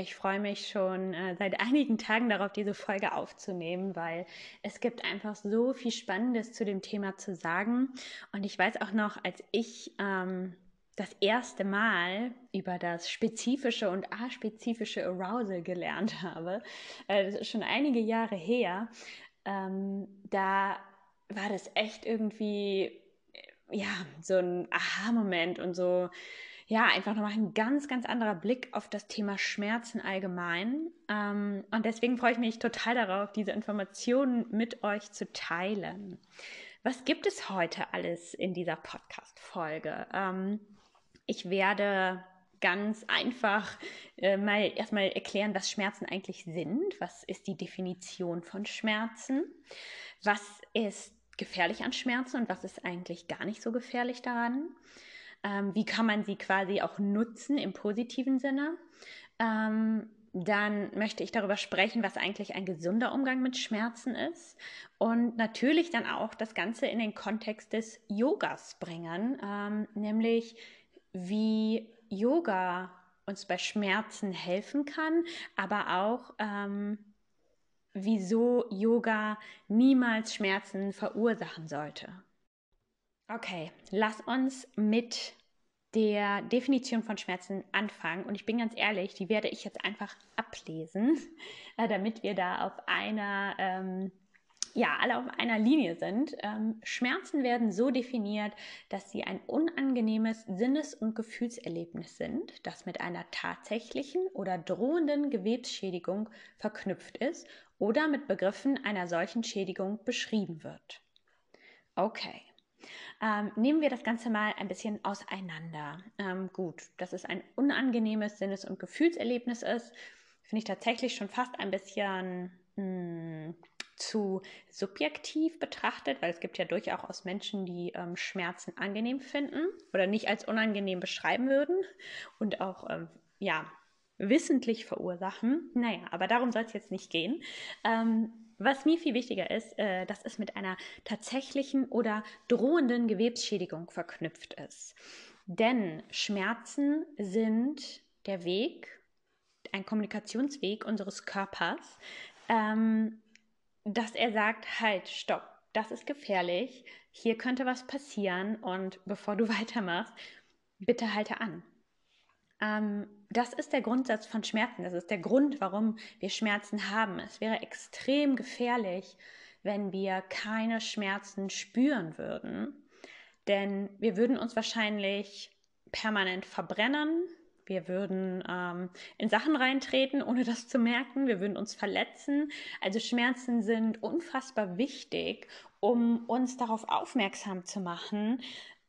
ich freue mich schon äh, seit einigen Tagen darauf, diese Folge aufzunehmen, weil es gibt einfach so viel Spannendes zu dem Thema zu sagen. Und ich weiß auch noch, als ich ähm, das erste Mal über das spezifische und aspezifische Arousal gelernt habe, äh, das ist schon einige Jahre her, ähm, da war das echt irgendwie, ja, so ein Aha-Moment und so ja, einfach nochmal ein ganz, ganz anderer Blick auf das Thema Schmerzen allgemein. Ähm, und deswegen freue ich mich total darauf, diese Informationen mit euch zu teilen. Was gibt es heute alles in dieser Podcast-Folge? Ähm, ich werde ganz einfach äh, mal erstmal erklären, was Schmerzen eigentlich sind. Was ist die Definition von Schmerzen? Was ist gefährlich an Schmerzen und was ist eigentlich gar nicht so gefährlich daran? Ähm, wie kann man sie quasi auch nutzen im positiven Sinne? Ähm, dann möchte ich darüber sprechen, was eigentlich ein gesunder Umgang mit Schmerzen ist und natürlich dann auch das Ganze in den Kontext des Yogas bringen, ähm, nämlich wie Yoga uns bei Schmerzen helfen kann, aber auch ähm, wieso Yoga niemals Schmerzen verursachen sollte. Okay, lass uns mit der Definition von Schmerzen anfangen. Und ich bin ganz ehrlich, die werde ich jetzt einfach ablesen, äh, damit wir da auf einer, ähm, ja, alle auf einer Linie sind. Ähm, Schmerzen werden so definiert, dass sie ein unangenehmes Sinnes- und Gefühlserlebnis sind, das mit einer tatsächlichen oder drohenden Gewebsschädigung verknüpft ist oder mit Begriffen einer solchen Schädigung beschrieben wird. Okay. Ähm, nehmen wir das Ganze mal ein bisschen auseinander. Ähm, gut, dass es ein unangenehmes Sinnes- und Gefühlserlebnis ist, finde ich tatsächlich schon fast ein bisschen mh, hm, zu subjektiv betrachtet, weil es gibt ja durchaus Menschen, die ähm, Schmerzen angenehm finden oder nicht als unangenehm beschreiben würden und auch ähm, ja wissentlich verursachen. Naja, aber darum soll es jetzt nicht gehen. Ähm, was mir viel wichtiger ist, äh, dass es mit einer tatsächlichen oder drohenden Gewebsschädigung verknüpft ist. Denn Schmerzen sind der Weg, ein Kommunikationsweg unseres Körpers, ähm, dass er sagt, halt, stopp, das ist gefährlich, hier könnte was passieren und bevor du weitermachst, bitte halte an. Ähm, das ist der Grundsatz von Schmerzen. Das ist der Grund, warum wir Schmerzen haben. Es wäre extrem gefährlich, wenn wir keine Schmerzen spüren würden. Denn wir würden uns wahrscheinlich permanent verbrennen. Wir würden ähm, in Sachen reintreten, ohne das zu merken. Wir würden uns verletzen. Also Schmerzen sind unfassbar wichtig, um uns darauf aufmerksam zu machen,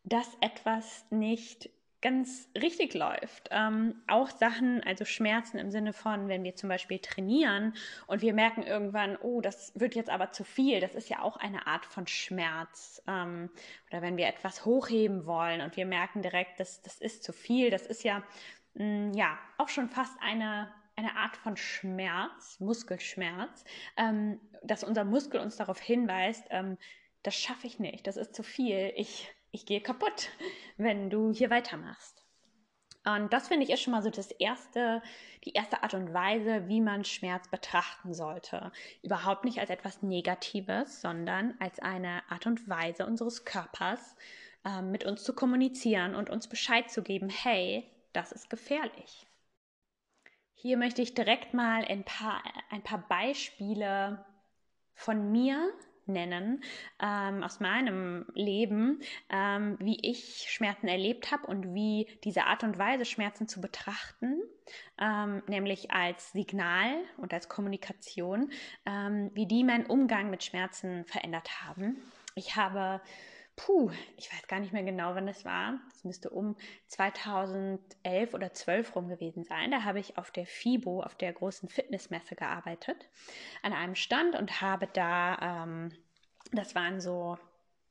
dass etwas nicht ganz richtig läuft. Ähm, auch Sachen, also Schmerzen im Sinne von, wenn wir zum Beispiel trainieren und wir merken irgendwann, oh, das wird jetzt aber zu viel, das ist ja auch eine Art von Schmerz. Ähm, oder wenn wir etwas hochheben wollen und wir merken direkt, das, das ist zu viel, das ist ja, mh, mm, ja auch schon fast eine, eine Art von Schmerz, Muskelschmerz, ähm, dass unser Muskel uns darauf hinweist, ähm, das schaffe ich nicht, das ist zu viel, ich ich gehe kaputt, wenn du hier weitermachst. Und das finde ich ist schon mal so das erste, die erste Art und Weise, wie man Schmerz betrachten sollte. Überhaupt nicht als etwas Negatives, sondern als eine Art und Weise unseres Körpers, äh, mit uns zu kommunizieren und uns Bescheid zu geben, hey, das ist gefährlich. Hier möchte ich direkt mal ein paar, ein paar Beispiele von mir nennen ähm, aus meinem Leben, ähm, wie ich Schmerzen erlebt habe und wie diese Art und Weise, Schmerzen zu betrachten, ähm, nämlich als Signal und als Kommunikation, ähm, wie die meinen Umgang mit Schmerzen verändert haben. Ich habe puh, ich weiß gar nicht mehr genau, wann das war. Das müsste um 2011 oder 12 rum gewesen sein. Da habe ich auf der FIBO, auf der großen Fitnessmesse gearbeitet, an einem Stand und habe da, ähm, das waren so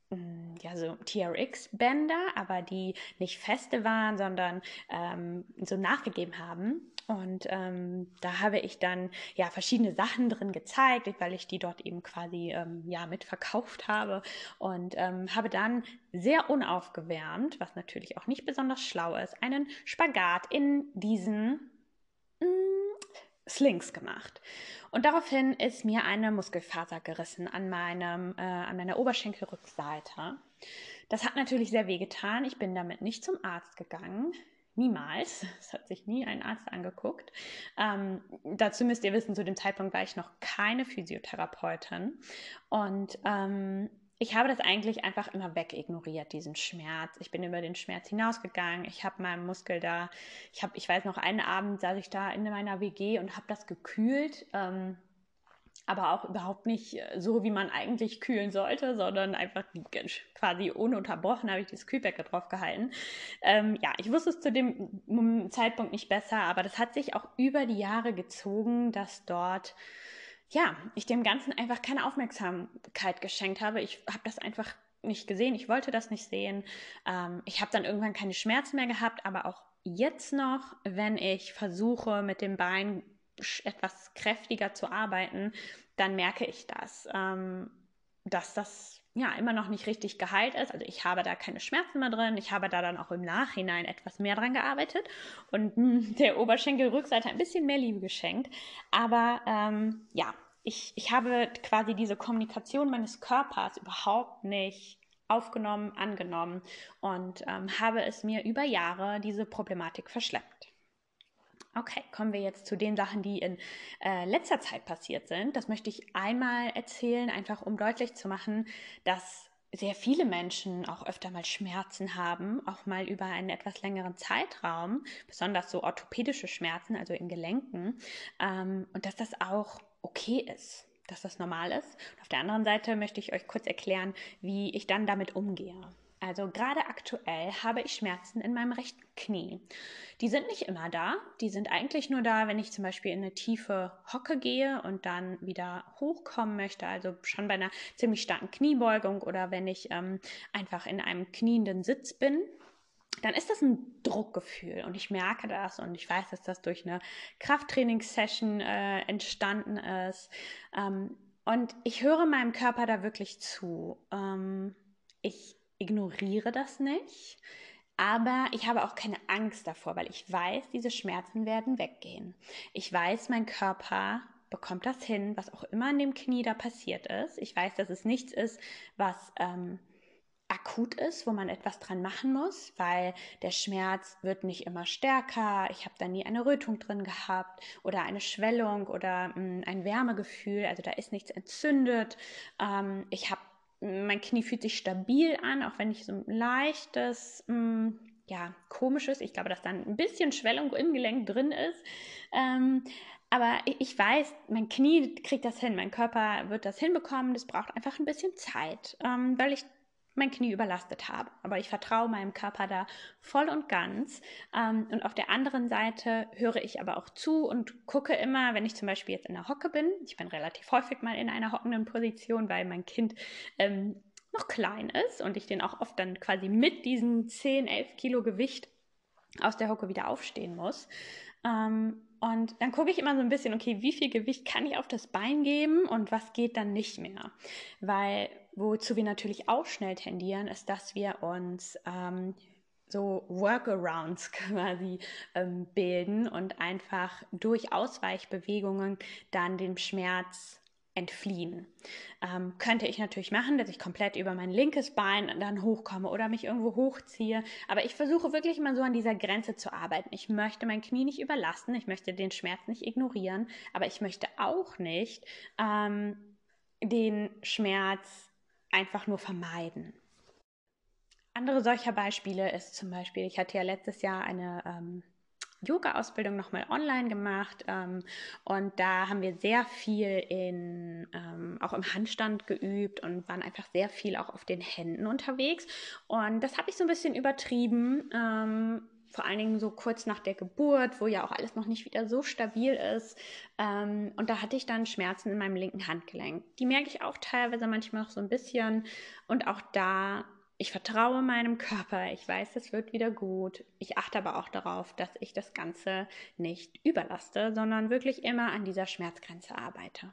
mm, ja, so TRX-Bänder, aber die nicht feste waren, sondern ähm, so nachgegeben haben. Und ähm, da habe ich dann ja verschiedene Sachen drin gezeigt, weil ich die dort eben quasi ähm, ja mitverkauft habe und ähm, habe dann sehr unaufgewärmt, was natürlich auch nicht besonders schlau ist, einen Spagat in diesen mm, Slings gemacht. Und daraufhin ist mir eine Muskelfaser gerissen an meinem äh, an meiner Oberschenkelrückseite. Das hat natürlich sehr wehgetan. Ich bin damit nicht zum Arzt gegangen. Niemals. Es hat sich nie ein Arzt angeguckt. Ähm, dazu müsst ihr wissen, zu dem Zeitpunkt war ich noch keine Physiotherapeutin. Und ähm, ich habe das eigentlich einfach immer wegignoriert, diesen Schmerz. Ich bin über den Schmerz hinausgegangen. Ich habe meinen Muskel da, ich habe, ich weiß noch, einen Abend saß ich da in meiner WG und habe das gekühlt. Ähm, aber auch überhaupt nicht äh, so, wie man eigentlich kühlen sollte, sondern einfach quasi ununterbrochen habe ich das Kühlbecken drauf gehalten. Ähm, ja, ich wusste es zu dem Zeitpunkt nicht besser, aber das hat sich auch über die Jahre gezogen, dass dort ja, ich dem Ganzen einfach keine Aufmerksamkeit geschenkt habe. Ich habe das einfach nicht gesehen, ich wollte das nicht sehen. Ähm, ich habe dann irgendwann keine Schmerzen mehr gehabt, aber auch jetzt noch, wenn ich versuche, mit dem Bein etwas kräftiger zu arbeiten, dann merke ich das, ähm, dass das ja immer noch nicht richtig geheilt ist. Also ich habe da keine Schmerzen mehr drin. Ich habe da dann auch im Nachhinein etwas mehr dran gearbeitet und mh, hm, der Oberschenkelrückseite ein bisschen mehr Liebe geschenkt. Aber ähm, ja, ich, ich habe quasi diese Kommunikation meines Körpers überhaupt nicht aufgenommen, angenommen und ähm, habe es mir über Jahre diese Problematik verschleppt. Okay, kommen wir jetzt zu den Sachen, die in äh, letzter Zeit passiert sind. Das möchte ich einmal erzählen, einfach um deutlich zu machen, dass sehr viele Menschen auch öfter mal Schmerzen haben, auch mal über einen etwas längeren Zeitraum, besonders so orthopädische Schmerzen, also in Gelenken, ähm, und dass das auch okay ist, dass das normal ist. Und auf der anderen Seite möchte ich euch kurz erklären, wie ich dann damit umgehe. Also gerade aktuell habe ich Schmerzen in meinem rechten Knie. Die sind nicht immer da. Die sind eigentlich nur da, wenn ich zum Beispiel in eine tiefe Hocke gehe und dann wieder hochkommen möchte. Also schon bei einer ziemlich starken Kniebeugung oder wenn ich ähm, einfach in einem knienden Sitz bin. Dann ist das ein Druckgefühl und ich merke das und ich weiß, dass das durch eine Krafttrainingssession äh, entstanden ist. Ähm, und ich höre meinem Körper da wirklich zu. Ähm, ich ignoriere das nicht, aber ich habe auch keine Angst davor, weil ich weiß, diese Schmerzen werden weggehen. Ich weiß, mein Körper bekommt das hin, was auch immer in dem Knie da passiert ist. Ich weiß, dass es nichts ist, was ähm, akut ist, wo man etwas dran machen muss, weil der Schmerz wird nicht immer stärker. Ich habe da nie eine Rötung drin gehabt oder eine Schwellung oder mh, hm, ein Wärmegefühl. Also da ist nichts entzündet. Ähm, ich habe mein Knie fühlt sich stabil an, auch wenn ich so ein leichtes, mh, mm, ja, komisches, ich glaube, dass dann ein bisschen Schwellung im Gelenk drin ist. Ähm, aber ich weiß, mein Knie kriegt das hin, mein Körper wird das hinbekommen. Das braucht einfach ein bisschen Zeit, ähm, weil ich mein Knie überlastet habe. Aber ich vertraue meinem Körper da voll und ganz. Ähm, und auf der anderen Seite höre ich aber auch zu und gucke immer, wenn ich zum Beispiel jetzt in der Hocke bin. Ich bin relativ häufig mal in einer hockenden Position, weil mein Kind ähm, noch klein ist und ich den auch oft dann quasi mit diesem 10, 11 Kilo Gewicht aus der Hocke wieder aufstehen muss. Ähm, und dann gucke ich immer so ein bisschen, okay, wie viel Gewicht kann ich auf das Bein geben und was geht dann nicht mehr? Weil wozu wir natürlich auch schnell tendieren, ist, dass wir uns ähm, so Workarounds quasi ähm, bilden und einfach durch Ausweichbewegungen dann dem Schmerz entfliehen. Ähm, könnte ich natürlich machen, dass ich komplett über mein linkes Bein dann hochkomme oder mich irgendwo hochziehe. Aber ich versuche wirklich immer so an dieser Grenze zu arbeiten. Ich möchte mein Knie nicht überlasten, ich möchte den Schmerz nicht ignorieren, aber ich möchte auch nicht ähm, den Schmerz einfach nur vermeiden. Andere solcher Beispiele ist zum Beispiel, ich hatte ja letztes Jahr eine ähm, Yoga-Ausbildung nochmal online gemacht ähm, und da haben wir sehr viel in, ähm, auch im Handstand geübt und waren einfach sehr viel auch auf den Händen unterwegs und das habe ich so ein bisschen übertrieben. Vor allen Dingen so kurz nach der Geburt, wo ja auch alles noch nicht wieder so stabil ist. Ähm, und da hatte ich dann Schmerzen in meinem linken Handgelenk. Die merke ich auch teilweise manchmal noch so ein bisschen. Und auch da ich vertraue meinem Körper, ich weiß, es wird wieder gut. Ich achte aber auch darauf, dass ich das Ganze nicht überlaste, sondern wirklich immer an dieser Schmerzgrenze arbeite.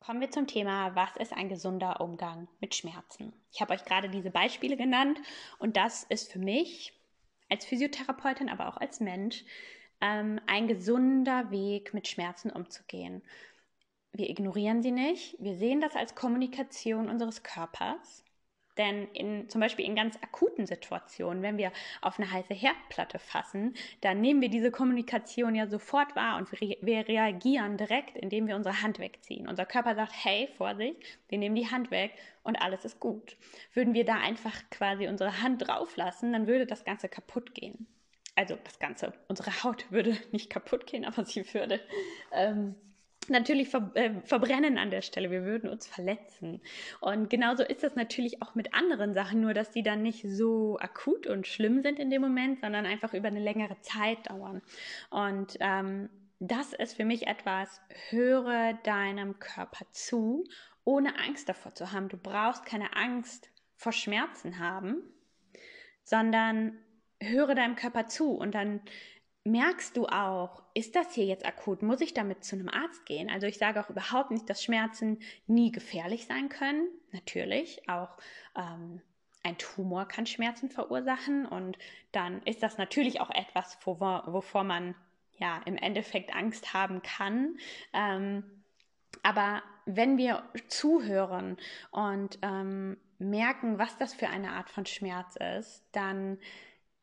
Kommen wir zum Thema, was ist ein gesunder Umgang mit Schmerzen? Ich habe euch gerade diese Beispiele genannt und das ist für mich als Physiotherapeutin, aber auch als Mensch ähm, ein gesunder Weg, mit Schmerzen umzugehen. Wir ignorieren sie nicht, wir sehen das als Kommunikation unseres Körpers denn in, zum Beispiel in ganz akuten Situationen, wenn wir auf eine heiße Herdplatte fassen, dann nehmen wir diese Kommunikation ja sofort wahr und wir reagieren direkt, indem wir unsere Hand wegziehen. Unser Körper sagt, hey, Vorsicht, wir nehmen die Hand weg und alles ist gut. Würden wir da einfach quasi unsere Hand drauf lassen, dann würde das Ganze kaputt gehen. Also das Ganze, unsere Haut würde nicht kaputt gehen, aber sie würde ähm, natürlich ver äh, verbrennen an der Stelle. Wir würden uns verletzen. Und genauso ist das natürlich auch mit anderen Sachen, nur dass die dann nicht so akut und schlimm sind in dem Moment, sondern einfach über eine längere Zeit dauern. Und ähm, das ist für mich etwas, höre deinem Körper zu, ohne Angst davor zu haben. Du brauchst keine Angst vor Schmerzen haben, sondern höre deinem Körper zu und dann merkst du auch, ist das hier jetzt akut? Muss ich damit zu einem Arzt gehen? Also ich sage auch überhaupt nicht, dass Schmerzen nie gefährlich sein können. Natürlich, auch ähm, ein Tumor kann Schmerzen verursachen und dann ist das natürlich auch etwas, wovor, wovor man ja im Endeffekt Angst haben kann. Ähm, aber wenn wir zuhören und ähm, merken, was das für eine Art von Schmerz ist, dann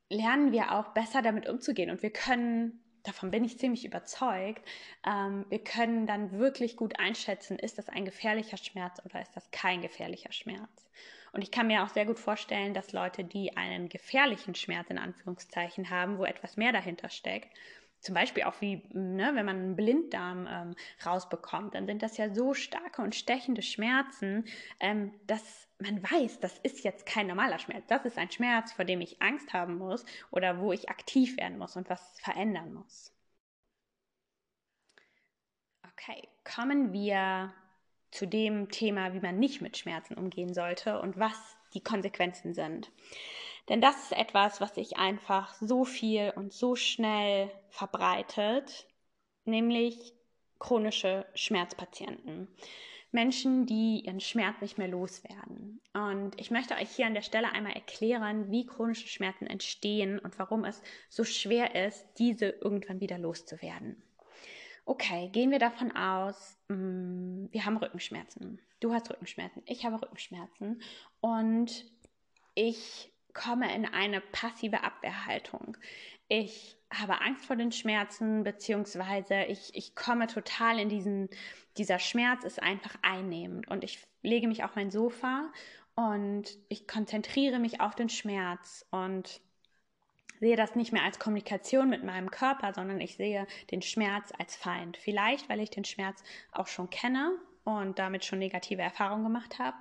lernen wir auch besser damit umzugehen und wir können, davon bin ich ziemlich überzeugt, ähm, wir können dann wirklich gut einschätzen, ist das ein gefährlicher Schmerz oder ist das kein gefährlicher Schmerz. Und ich kann mir auch sehr gut vorstellen, dass Leute, die einen gefährlichen Schmerz in Anführungszeichen haben, wo etwas mehr dahinter steckt, zum Beispiel auch wie, ne, wenn man einen Blinddarm ähm, rausbekommt, dann sind das ja so starke und stechende Schmerzen, ähm, dass man weiß, das ist jetzt kein normaler Schmerz. Das ist ein Schmerz, vor dem ich Angst haben muss oder wo ich aktiv werden muss und was verändern muss. Okay, kommen wir zu dem Thema, wie man nicht mit Schmerzen umgehen sollte und was die Konsequenzen sind. Denn das ist etwas, was sich einfach so viel und so schnell verbreitet, nämlich chronische Schmerzpatienten. Menschen, die ihren Schmerz nicht mehr loswerden. Und ich möchte euch hier an der Stelle einmal erklären, wie chronische Schmerzen entstehen und warum es so schwer ist, diese irgendwann wieder loszuwerden. Okay, gehen wir davon aus, mm, wir haben Rückenschmerzen. Du hast Rückenschmerzen, ich habe Rückenschmerzen und ich komme in eine passive Abwehrhaltung. Ich habe Angst vor den Schmerzen, beziehungsweise ich, ich komme total in diesen, dieser Schmerz ist einfach einnehmend und ich lege mich auf mein Sofa und ich konzentriere mich auf den Schmerz und sehe das nicht mehr als Kommunikation mit meinem Körper, sondern ich sehe den Schmerz als Feind. Vielleicht, weil ich den Schmerz auch schon kenne und damit schon negative Erfahrungen gemacht habe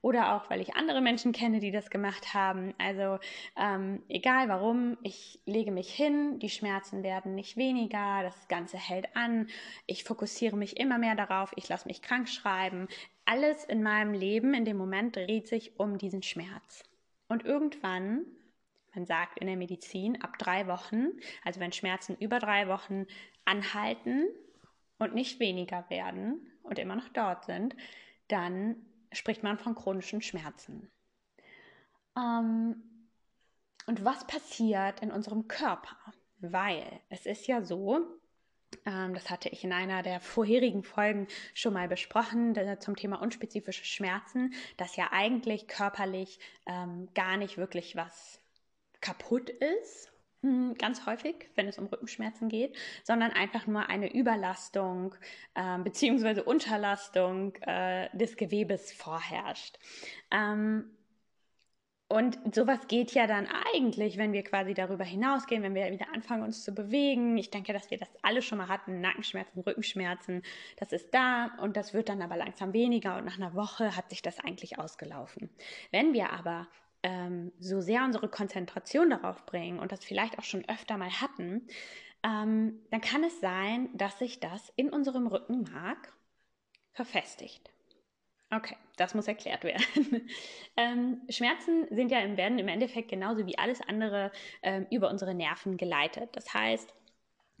oder auch, weil ich andere Menschen kenne, die das gemacht haben. Also ähm, egal warum, ich lege mich hin, die Schmerzen werden nicht weniger, das Ganze hält an, ich fokussiere mich immer mehr darauf, ich lasse mich krank schreiben. Alles in meinem Leben in dem Moment dreht sich um diesen Schmerz. Und irgendwann man sagt in der Medizin, ab drei Wochen, also wenn Schmerzen über drei Wochen anhalten und nicht weniger werden und immer noch dort sind, dann spricht man von chronischen Schmerzen. Ähm, und was passiert in unserem Körper? Weil es ist ja so, ähm, das hatte ich in einer der vorherigen Folgen schon mal besprochen, zum Thema unspezifische Schmerzen, dass ja eigentlich körperlich ähm, gar nicht wirklich was kaputt ist ganz häufig, wenn es um Rückenschmerzen geht, sondern einfach nur eine Überlastung äh, bzw. Unterlastung äh, des Gewebes vorherrscht. Ähm, und sowas geht ja dann eigentlich, wenn wir quasi darüber hinausgehen, wenn wir wieder anfangen, uns zu bewegen. Ich denke, dass wir das alle schon mal hatten, Nackenschmerzen, Rückenschmerzen. Das ist da und das wird dann aber langsam weniger und nach einer Woche hat sich das eigentlich ausgelaufen. Wenn wir aber ähm, so sehr unsere Konzentration darauf bringen und das vielleicht auch schon öfter mal hatten, ähm, dann kann es sein, dass sich das in unserem Rückenmark verfestigt. Okay, das muss erklärt werden. ähm, Schmerzen sind ja im, werden im Endeffekt genauso wie alles andere ähm, über unsere Nerven geleitet. Das heißt,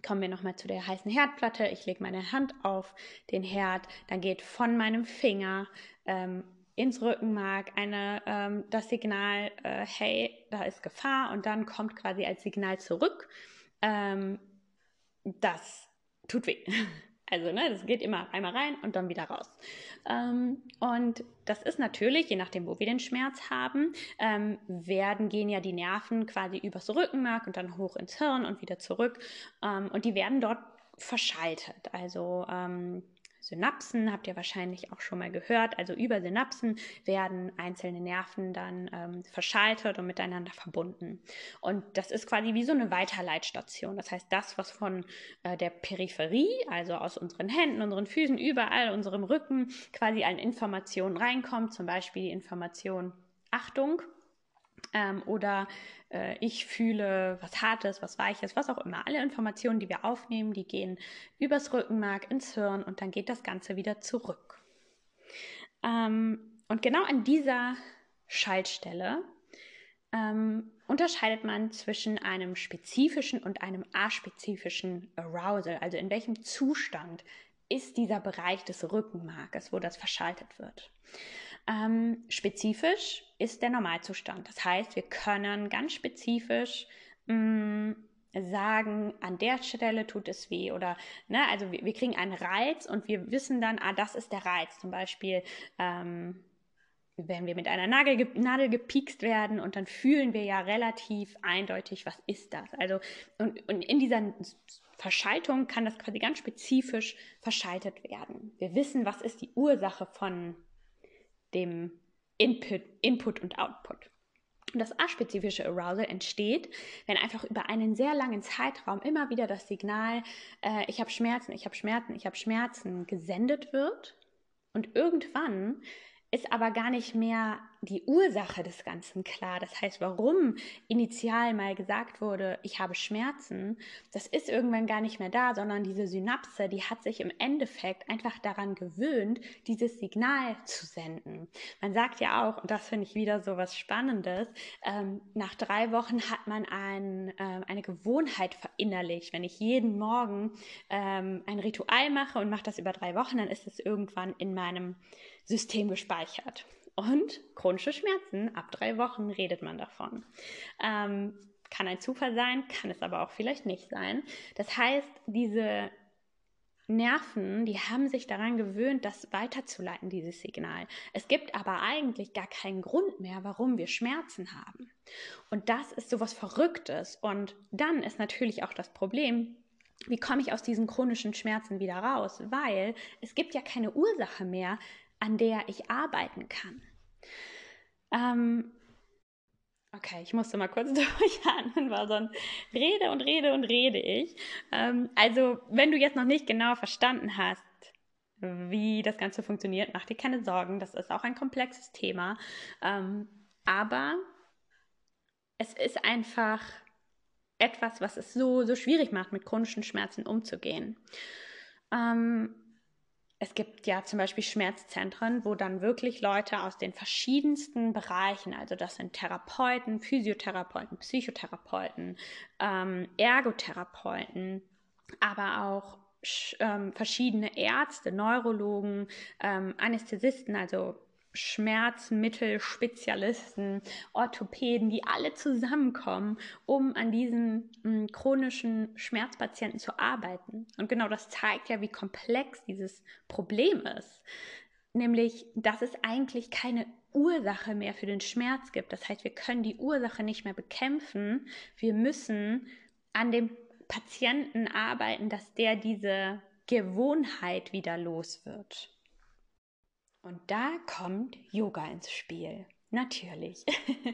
kommen wir nochmal zu der heißen Herdplatte. Ich lege meine Hand auf den Herd, dann geht von meinem Finger ähm, ins Rückenmark eine, ähm, das Signal, äh, hey, da ist Gefahr und dann kommt quasi als Signal zurück, ähm, das tut weh. Also, ne, das geht immer einmal rein und dann wieder raus. Ähm, und das ist natürlich, je nachdem, wo wir den Schmerz haben, ähm, werden, gehen ja die Nerven quasi übers Rückenmark und dann hoch ins Hirn und wieder zurück. Ähm, und die werden dort verschaltet. Also, ähm, Synapsen, habt ihr wahrscheinlich auch schon mal gehört. Also über Synapsen werden einzelne Nerven dann ähm, verschaltet und miteinander verbunden. Und das ist quasi wie so eine Weiterleitstation. Das heißt, das, was von äh, der Peripherie, also aus unseren Händen, unseren Füßen, überall, unserem Rücken quasi an Informationen reinkommt, zum Beispiel die Information Achtung ähm, oder äh, ich fühle was Hartes, was Weiches, was auch immer. Alle Informationen, die wir aufnehmen, die gehen übers Rückenmark ins Hirn und dann geht das Ganze wieder zurück. Ähm, und genau an dieser Schaltstelle ähm, unterscheidet man zwischen einem spezifischen und einem aspezifischen Arousal, also in welchem Zustand ist dieser Bereich des Rückenmarkes, wo das verschaltet wird. Ähm, spezifisch ist der Normalzustand. Das heißt, wir können ganz spezifisch mh, mm, sagen, an der Stelle tut es weh oder, ne, also wir, wir, kriegen einen Reiz und wir wissen dann, ah, das ist der Reiz. Zum Beispiel, ähm, wenn wir mit einer Nadel, Nadel gepiekst werden und dann fühlen wir ja relativ eindeutig, was ist das? Also, und, und in dieser Verschaltung kann das quasi ganz spezifisch verschaltet werden. Wir wissen, was ist die Ursache von dem Input, Input und Output. Und das aspezifische Arousal entsteht, wenn einfach über einen sehr langen Zeitraum immer wieder das Signal, äh, ich habe Schmerzen, ich habe Schmerzen, ich habe Schmerzen gesendet wird. Und irgendwann ist aber gar nicht mehr die Ursache des Ganzen klar. Das heißt, warum initial mal gesagt wurde, ich habe Schmerzen, das ist irgendwann gar nicht mehr da, sondern diese Synapse, die hat sich im Endeffekt einfach daran gewöhnt, dieses Signal zu senden. Man sagt ja auch, und das finde ich wieder so was Spannendes, ähm, nach drei Wochen hat man ein, äh, eine Gewohnheit verinnerlicht. Wenn ich jeden Morgen ähm, ein Ritual mache und mache das über drei Wochen, dann ist es irgendwann in meinem System gespeichert. Und chronische Schmerzen, ab drei Wochen redet man davon. Ähm, kann ein Zufall sein, kann es aber auch vielleicht nicht sein. Das heißt, diese Nerven, die haben sich daran gewöhnt, das weiterzuleiten, dieses Signal. Es gibt aber eigentlich gar keinen Grund mehr, warum wir Schmerzen haben. Und das ist so was Verrücktes. Und dann ist natürlich auch das Problem, wie komme ich aus diesen chronischen Schmerzen wieder raus? Weil es gibt ja keine Ursache mehr, an der ich arbeiten kann. Ähm, okay, ich musste mal kurz durchatmen, weil sonst rede und rede und rede ich. Ähm, also, wenn du jetzt noch nicht genau verstanden hast, wie das Ganze funktioniert, mach dir keine Sorgen. Das ist auch ein komplexes Thema. Ähm, aber es ist einfach etwas, was es so, so schwierig macht, mit chronischen Schmerzen umzugehen. Ähm, es gibt ja zum Beispiel Schmerzzentren, wo dann wirklich Leute aus den verschiedensten Bereichen, also das sind Therapeuten, Physiotherapeuten, Psychotherapeuten, ähm, Ergotherapeuten, aber auch ähm, verschiedene Ärzte, Neurologen, ähm, Anästhesisten, also Schmerzmittelspezialisten, Orthopäden, die alle zusammenkommen, um an diesen mh, hm, chronischen Schmerzpatienten zu arbeiten. Und genau das zeigt ja, wie komplex dieses Problem ist. Nämlich, dass es eigentlich keine Ursache mehr für den Schmerz gibt. Das heißt, wir können die Ursache nicht mehr bekämpfen. Wir müssen an dem Patienten arbeiten, dass der diese Gewohnheit wieder los wird. Und da kommt Yoga ins Spiel. Natürlich.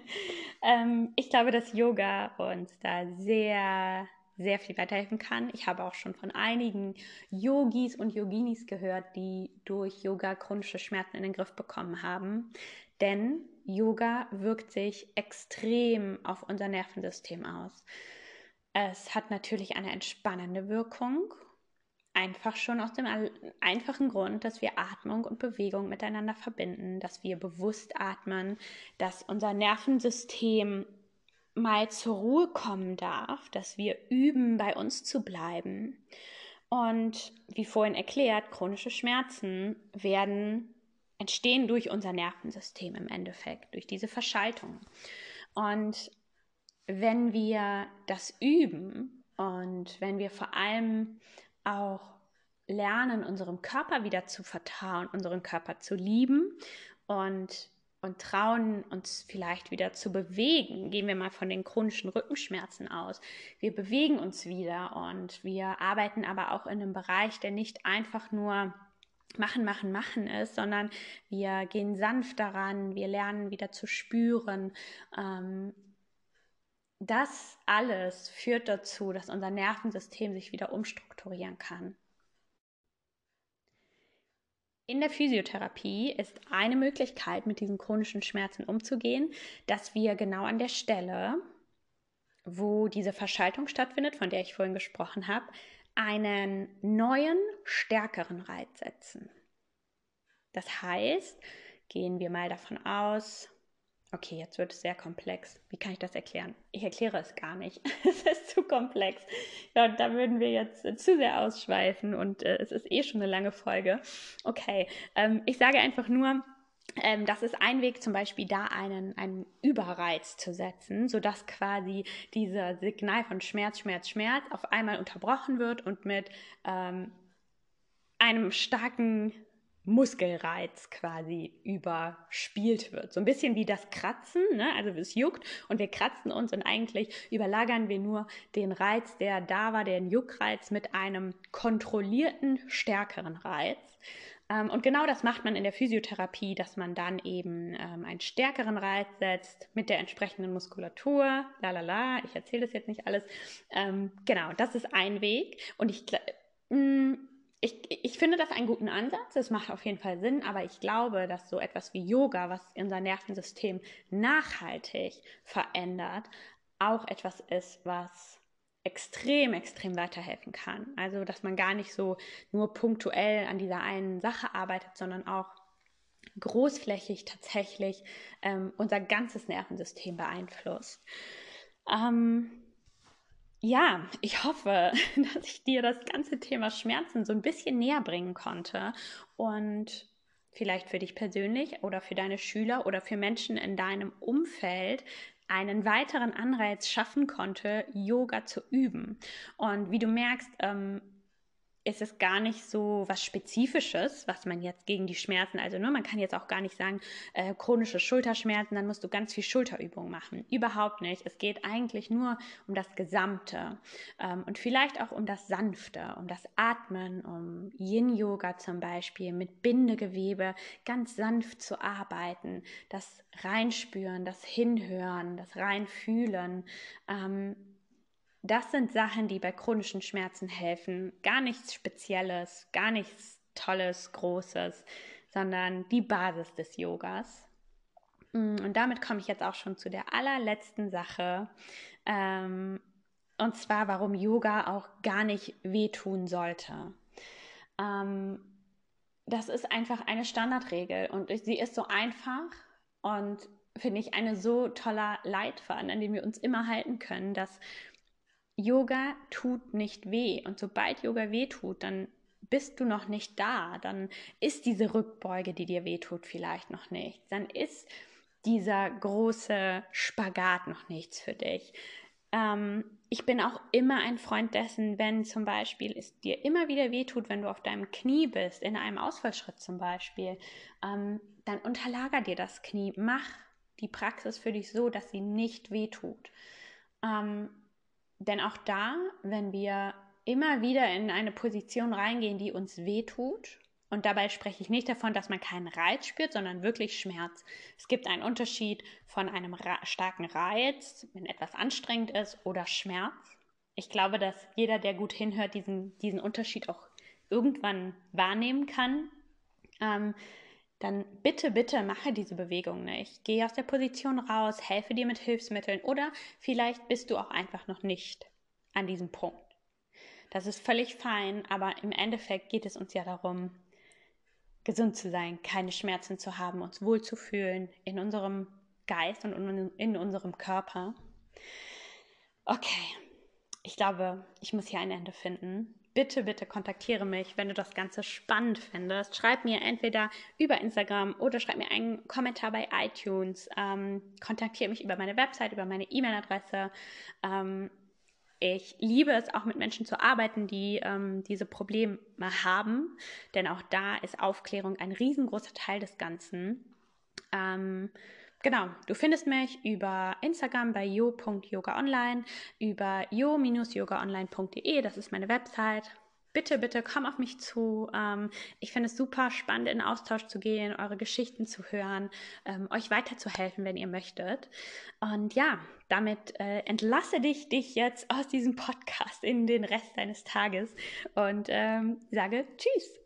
ähm, ich glaube, dass Yoga uns da sehr, sehr viel weiterhelfen kann. Ich habe auch schon von einigen Yogis und Yoginis gehört, die durch Yoga chronische Schmerzen in den Griff bekommen haben. Denn Yoga wirkt sich extrem auf unser Nervensystem aus. Es hat natürlich eine entspannende Wirkung Einfach schon aus dem einfachen Grund, dass wir Atmung und Bewegung miteinander verbinden, dass wir bewusst atmen, dass unser Nervensystem mal zur Ruhe kommen darf, dass wir üben, bei uns zu bleiben. Und wie vorhin erklärt, chronische Schmerzen werden entstehen durch unser Nervensystem im Endeffekt, durch diese Verschaltung. Und wenn wir das üben und wenn wir vor allem auch lernen, unserem Körper wieder zu vertrauen, unseren Körper zu lieben und, und trauen, uns vielleicht wieder zu bewegen. Gehen wir mal von den chronischen Rückenschmerzen aus. Wir bewegen uns wieder und wir arbeiten aber auch in einem Bereich, der nicht einfach nur machen, machen, machen ist, sondern wir gehen sanft daran, wir lernen wieder zu spüren. Ähm, das alles führt dazu, dass unser Nervensystem sich wieder umstrukturieren kann. In der Physiotherapie ist eine Möglichkeit, mit diesen chronischen Schmerzen umzugehen, dass wir genau an der Stelle, wo diese Verschaltung stattfindet, von der ich vorhin gesprochen habe, einen neuen, stärkeren Reiz setzen. Das heißt, gehen wir mal davon aus, Okay, jetzt wird es sehr komplex. Wie kann ich das erklären? Ich erkläre es gar nicht. es ist zu komplex. Ja, da würden wir jetzt äh, zu sehr ausschweifen und äh, es ist eh schon eine lange Folge. Okay, ähm, ich sage einfach nur, ähm, das ist ein Weg, zum Beispiel da einen, einen Überreiz zu setzen, sodass quasi dieser Signal von Schmerz, Schmerz, Schmerz auf einmal unterbrochen wird und mit ähm, einem starken Muskelreiz quasi überspielt wird. So ein bisschen wie das Kratzen, ne? also es juckt und wir kratzen uns und eigentlich überlagern wir nur den Reiz, der da war, den Juckreiz mit einem kontrollierten, stärkeren Reiz. Ähm, und genau das macht man in der Physiotherapie, dass man dann eben ähm, einen stärkeren Reiz setzt mit der entsprechenden Muskulatur. La la la, ich erzähle das jetzt nicht alles. Ähm, genau, das ist ein Weg. Und ich mm, ich, ich finde das einen guten Ansatz, es macht auf jeden Fall Sinn, aber ich glaube, dass so etwas wie Yoga, was unser Nervensystem nachhaltig verändert, auch etwas ist, was extrem, extrem weiterhelfen kann. Also, dass man gar nicht so nur punktuell an dieser einen Sache arbeitet, sondern auch großflächig tatsächlich ähm, unser ganzes Nervensystem beeinflusst. Ähm, ja, ich hoffe, dass ich dir das ganze Thema Schmerzen so ein bisschen näher bringen konnte und vielleicht für dich persönlich oder für deine Schüler oder für Menschen in deinem Umfeld einen weiteren Anreiz schaffen konnte, Yoga zu üben. Und wie du merkst, ähm, ist es gar nicht so was Spezifisches, was man jetzt gegen die Schmerzen, also nur, ne, man kann jetzt auch gar nicht sagen, äh, chronische Schulterschmerzen, dann musst du ganz viel Schulterübung machen. Überhaupt nicht. Es geht eigentlich nur um das Gesamte ähm, und vielleicht auch um das Sanfte, um das Atmen, um Yin-Yoga zum Beispiel, mit Bindegewebe ganz sanft zu arbeiten, das Reinspüren, das Hinhören, das Reinfühlen. Ähm, das sind Sachen, die bei chronischen Schmerzen helfen. Gar nichts Spezielles, gar nichts Tolles, Großes, sondern die Basis des Yogas. Mm, und damit komme ich jetzt auch schon zu der allerletzten Sache. Ähm, und zwar, warum Yoga auch gar nicht wehtun sollte. Ähm, das ist einfach eine Standardregel und sie ist so einfach und finde ich eine so toller Leitfaden, an dem wir uns immer halten können, dass Yoga tut nicht weh. Und sobald Yoga weh tut, dann bist du noch nicht da. Dann ist diese Rückbeuge, die dir weh tut, vielleicht noch nicht. Dann ist dieser große Spagat noch nichts für dich. Ähm, ich bin auch immer ein Freund dessen, wenn zum Beispiel es dir immer wieder wehtut, wenn du auf deinem Knie bist, in einem Ausfallschritt zum Beispiel, ähm, dann unterlager dir das Knie. Mach die Praxis für dich so, dass sie nicht wehtut. Ähm, denn auch da, wenn wir immer wieder in eine Position reingehen, die uns wehtut Und dabei spreche ich nicht davon, dass man keinen Reiz spürt, sondern wirklich Schmerz. Es gibt einen Unterschied von einem starken Reiz, wenn etwas anstrengend ist, oder Schmerz. Ich glaube, dass jeder, der gut hinhört, diesen, diesen Unterschied auch irgendwann wahrnehmen kann. Ähm, dann bitte, bitte mache diese Bewegung nicht. Geh aus der Position raus, helfe dir mit Hilfsmitteln oder vielleicht bist du auch einfach noch nicht an diesem Punkt. Das ist völlig fein, aber im Endeffekt geht es uns ja darum, gesund zu sein, keine Schmerzen zu haben, uns wohlzufühlen in unserem Geist und in unserem Körper. Okay, ich glaube, ich muss hier ein Ende finden. Bitte, bitte kontaktiere mich, wenn du das Ganze spannend findest. Schreib mir entweder über Instagram oder schreib mir einen Kommentar bei iTunes. Ähm, kontaktiere mich über meine Website, über meine E-Mail-Adresse. Ähm, ich liebe es auch mit Menschen zu arbeiten, die ähm, diese Probleme haben, denn auch da ist Aufklärung ein riesengroßer Teil des Ganzen. Ähm, genau, du findest mich über Instagram bei jo.yogaonline, über jo-yogaonline.de, das ist meine Website bitte, bitte komm auf mich zu. Ähm, ich finde es super spannend, in Austausch zu gehen, eure Geschichten zu hören, ähm, euch weiterzuhelfen, wenn ihr möchtet. Und ja, damit äh, entlasse dich dich jetzt aus diesem Podcast in den Rest deines Tages und ähm, sage Tschüss.